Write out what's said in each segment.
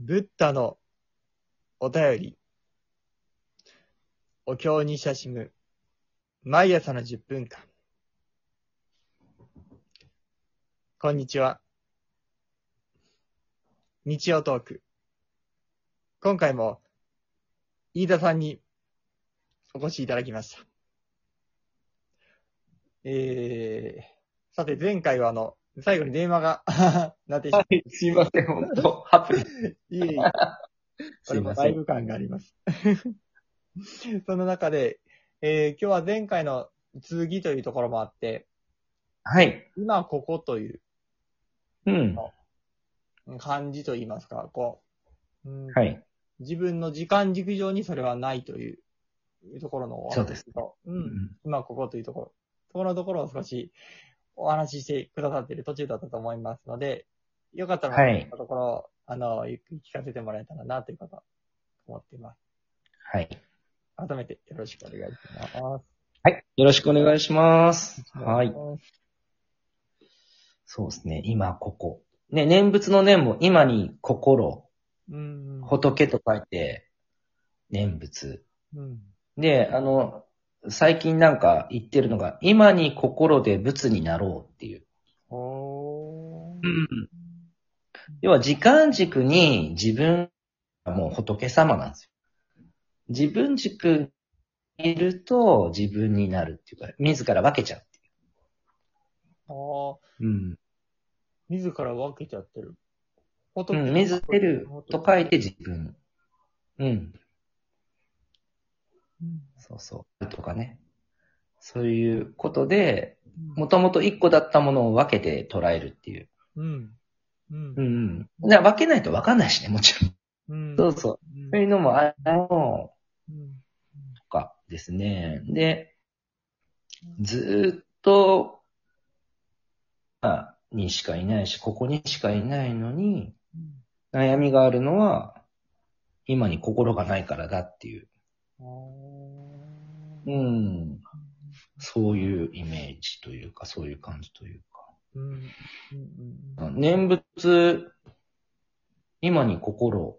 ブッダのお便り。お経に親しむ。毎朝の10分間。こんにちは。日曜トーク。今回も、飯田さんにお越しいただきました。えー、さて前回はあの、最後に電話が なってしまっはい、すいません、本当ハプニング。いえいえ。すいません。ライブ感があります。その中で、えー今日は前回の続きというところもあって、はい。今ここといううん。感じといいますか、こう、うんはい。自分の時間軸上にそれはないといういうところのお話そうですと、う。うんん。今ここというところ、そこのところを少しお話ししてくださっている途中だったと思いますので、よかったら、はいところを、あの、ゆっくり聞かせてもらえたらなということを思っています。はい。改めてよろしくお願いします。はい。よろしくお願いします。はい。い。そうですね。今、ここ。ね、念仏の念も今に心、うん。仏と書いて、念仏。うん。で、あの、最近なんか言ってるのが、今に心で仏になろうっていう。おー。要は時間軸に自分がもう仏様なんですよ。自分軸にいると自分になるっていうか、自ら分けちゃうってああ、いう。うん。自ら分けちゃってる。うん、自ると書いて自分。うん。うん。そうそう。とかね。そういうことで、ももともと一個だったものを分けて捉えるっていう。うん。うんう。ん分けないと分かんないしね、もちろん。うん。そうそう。うん。そういうのもあの、うん。とかですね。で、ずーっと、まあ、にしかいないし、ここにしかいないのに、悩みがあるのは、今に心がないからだっていう。あうーん。そういうイメージというか、そういう感じというか。うん。うん。うん。念仏、今に心、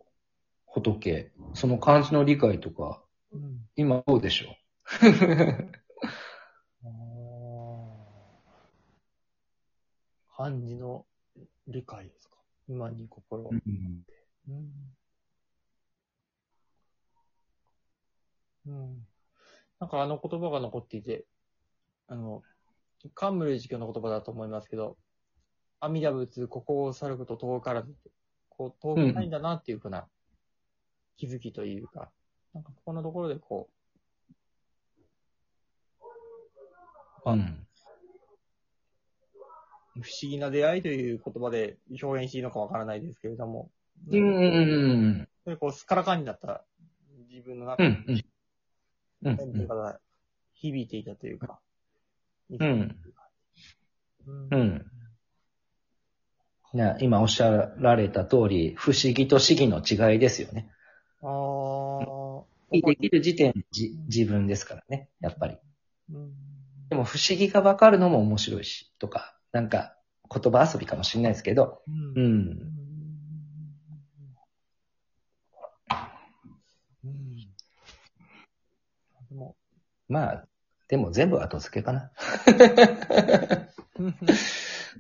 仏、その漢字の理解とか、うん。今どうでしょああ。漢字の理解ですか？今に心うんうん。うん。なんかあの言葉が残っていて、あの、漢武寺教の言葉だと思いますけど、阿弥陀仏、ここを去ること遠からず、こう、遠くないんだなっていうふうな気づきというか、なんかここのところでこうん。う、不思議な出会いという言葉で表現していいのかわからないですけれども、うんうんそれこう、すっからかんになった自分の中。に、うん。うん。なんていうかな響いていたというか、んうんうん。ね、今おっしゃられた通り、不思議と思議の違いですよね。ああ。できる時点でじ自分ですからね、やっぱり。うんでも不思議がわかるのも面白いし、とか、なんか言葉遊びかもしれないですけど、う。うんん。うん。まあ、でも全部後付けかな。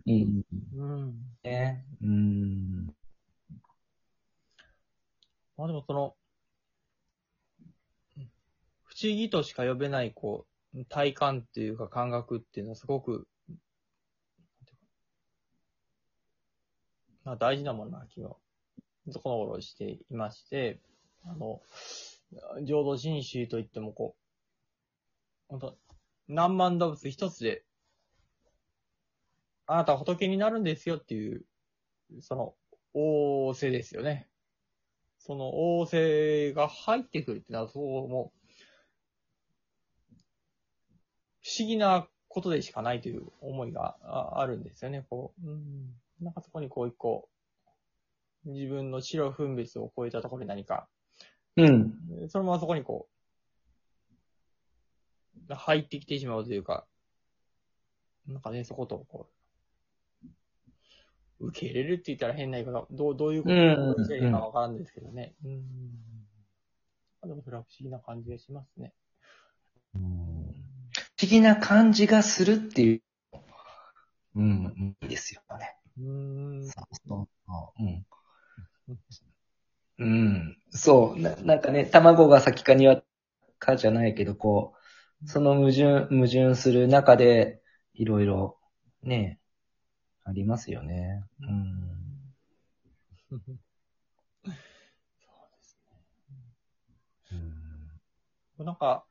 うん。うん。ね。うん。まあでもその、不思議としか呼べない、こう、体感っていうか感覚っていうのはすごく、まあ大事なものな気が、そこの頃していまして、あの、浄土真宗といってもこう、本当何万動物一つで、あなたは仏になるんですよっていう、その、仰せですよね。その仰せが入ってくるってのは、そうもう、不思議なことでしかないという思いがああるんですよね。こう、うん、なんかそこにこう一個、自分の白分別を超えたところに何か、うん。そのままそこにこう、入ってきてしまうというか、なんかね、そことこう、受け入れるって言ったら変な言い方、どう、どういうことうんをしていいかわからんですけどね。うん。あでもそれは不思議な感じがしますね。うん不思議な感じがするっていう。うん、いいですよね。うん。そうそううん。うん。そう。ななんかね、卵が先か庭かじゃないけど、こう、その矛盾、矛盾する中で、いろいろ、ね、ありますよね。うん。そうですうんなんか、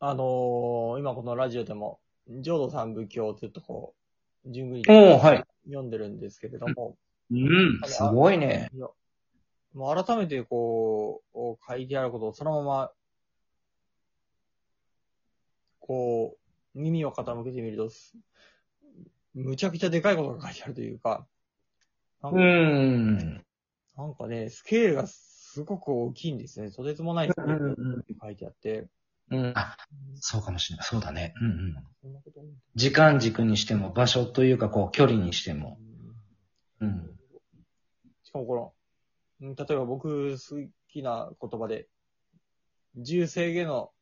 あのー今このラジオでも、浄土三部経ってとこう、順繰り。読んでるんですけれども、うん、すごいね。もう改めてこう、書いてあることをそのまま、こう、耳を傾けてみると、すむちゃくちゃでかいことが書いてあるというか、なんか,、うん。なんかね、スケールがすごく大きいんですね。とてつもないスケールって書いてあって、うん。あ、そうかもしれない。そうだね。うんうん。時間軸にしても、場所というか、こう、距離にしても。うん。しかもこの、うん例えば僕好きな言葉で、重制下の、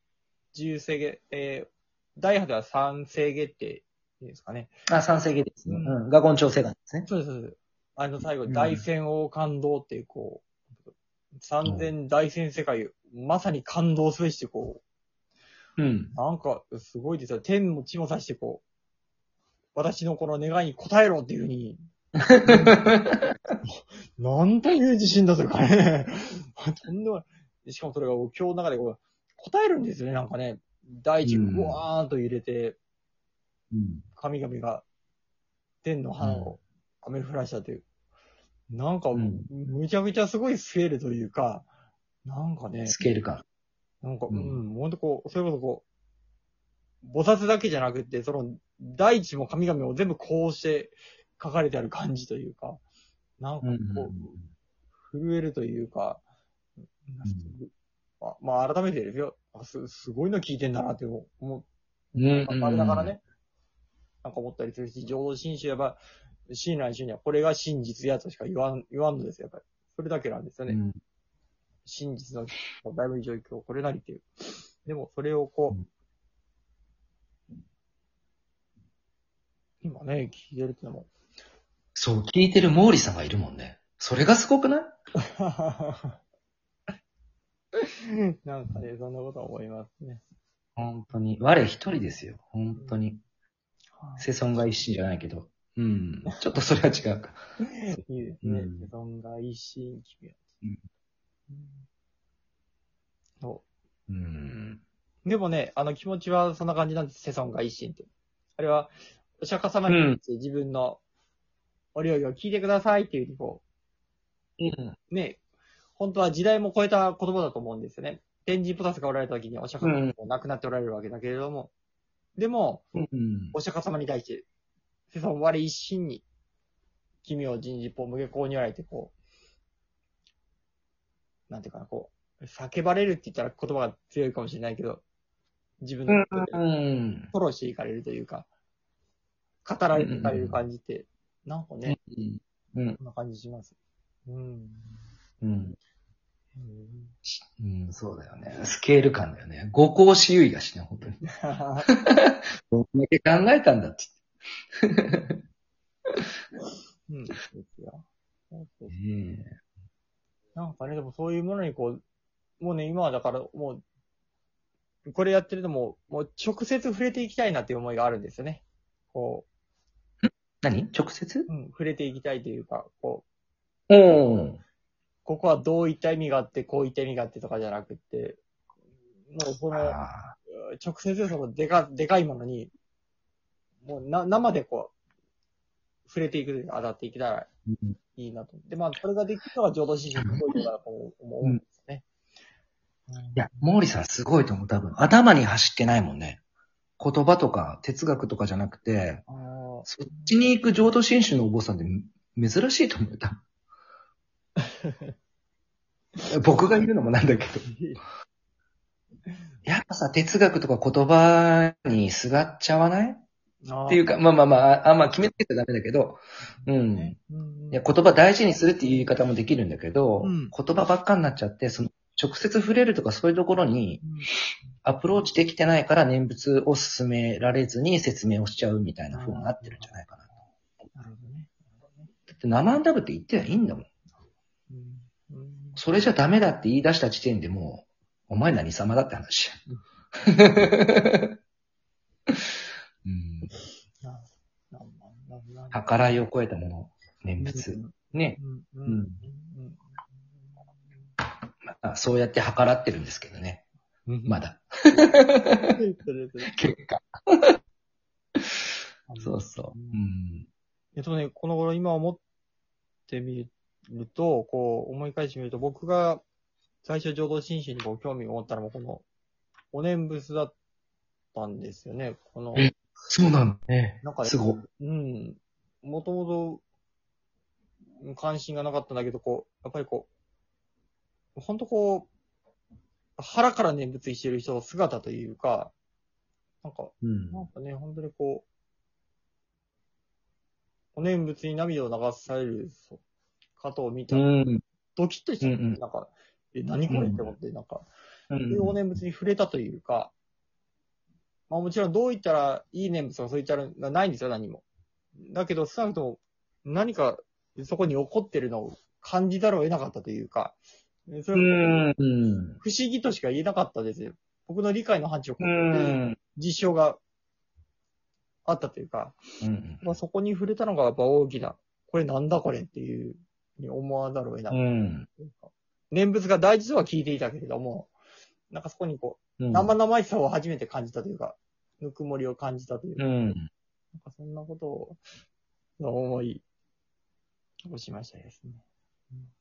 重制下、えー、大派では三制下っていいですかね。あ、三世紀ですね。うんうん。画言調整がですね。そうです、そうです。あの最後、うん大戦王感動っていう、こう、三千大戦世界、まさに感動すべして、こうん。う、なんか、すごいですよ。天も地もさして、こう、私のこの願いに応えろっていうふうに、なんという自信だとかね。とんでもない。しかもそれが今日の中でこう答えるんですよね、なんかね。大地、うんぐわーんと入れて、うん。神々が天の花を雨降らしたという。なんか、うんむちゃくちゃすごいスケールというか、なんかねス、ケール感。なんか、ううんん、ほんとこう、それこそこう、菩薩だけじゃなくて、その、大地も神々も全部こうして書かれてある感じというか、なんかうん。こう、震えるというか、あまあ、改めてですよ。あす、すごいの聞いてんだなって思う。うん。あれだからね。なんか思ったりするし、浄土真宗やっぱ、親鸞宗にはこれが真実やとしか言わん、言わんのですよ、やっぱり。それだけなんですよね。うん。真実の大無状況、これなりっていう。でも、それをこう、今ね、聞いてるってのも、そう、聞いてる毛利さんがいるもんね。それがすごくない？なんかね、そんなことは思いますね。本当に。我一人ですよ。本当に。世尊が一心じゃないけど。うん。ちょっとそれは違うか。いいですね。うん世尊が一心君うんそうん。う。でもね、あの気持ちはそんな感じなんです。世尊が一心って。あれは、お釈迦様に自分のお料理を聞いてくださいっていうふうにこうん。う、ね、本当は時代も超えた言葉だと思うんですよね。天神ポタスがおられた時にお釈迦様も亡くなっておられるわけだけれども、でも、うん。お釈迦様に対して、世尊我一心に、君を人事法無下校におられて、こう、なんていうかな、こう、叫ばれるって言ったら言葉が強いかもしれないけど、自分のうことでん。フォローしていかれるというか、語られていかれる感じって、なんかね、うん。こんな感じします。うん。うん。うんうん、そうだよね。スケール感だよね。五行私有意だしね、本当に。どんだけ考えたんだってうん、ですよ。なんかね、でもそういうものにこう、もうね、今はだからもう、これやってるともう、もう直接触れていきたいなっていう思いがあるんですよね。こ何？直接？う、うん、触れていきたいというか、こおー。う、ここはどういった意味があって、こういった意味があってとかじゃなくって、もうその、あ直接そのでか、でかいものに、もうな、生でこう、触れていくというか、当たっていけたらいいなと。で、まあ、それができるのが浄土真宗のそういうのだと思うんですね。いや、毛利さんすごいと思う、多分。頭に走ってないもんね。言葉とか哲学とかじゃなくて、あーそっちに行く浄土真宗のお坊さんって珍しいと思う、多分。僕がいるのもなんだけど。やっぱさ、哲学とか言葉にすがっちゃわない？あっていうか、まあまあまあ、あんま決めつけちゃダメだけど、うん。うんいや、言葉大事にするっていう言い方もできるんだけど、うん言葉ばっかになっちゃって、その、直接触れるとかそういうところにアプローチできてないから念仏を進められずに説明をしちゃうみたいな風になってるんじゃないかな。なるほどね。だって生んだぶって言ってはいいんだもん。それじゃダメだって言い出した時点でもう、お前何様だって話や。うん。計らいを超えたもの、念仏。ね。うんあ、そうやって計らってるんですけどね。うんまだ。結果。そうそう。うん。えっとね、この頃今思ってみると、こう思い返してみると、僕が最初浄土真宗にこう興味を持ったのもこの、お念仏だったんですよね。この、えそうなんだねなんかすごい。うん。もともと関心がなかったんだけど、こう、やっぱりこう、ほんとこう、腹から念仏してる人の姿というか、なんか、うん。なんかね、本当にこう、お念仏に涙を流される方を見たうら、ん。ドキッとして、うんうんなんか、え、何これって思って、なんか、うそういうお念仏に触れたというか、まあもちろんどう言ったらいい念仏とかそういったらないんですよ、何も。だけど、少なくとも何かそこに起こってるのを感じざるを得なかったというか、それ。不思議としか言えなかったですよ。僕の理解の範疇を超うえてん。実証があったというか、うん。まあ、そこに触れたのがやっぱ大きな、これなんだこれっていうに思わざるを得なかった。念仏が大事とは聞いていたけれども、なんかそこにこう、うん。生々しさを初めて感じたというか、ぬくもりを感じたというか、うん。なんかそんなことを、思い、をしましたですね。うん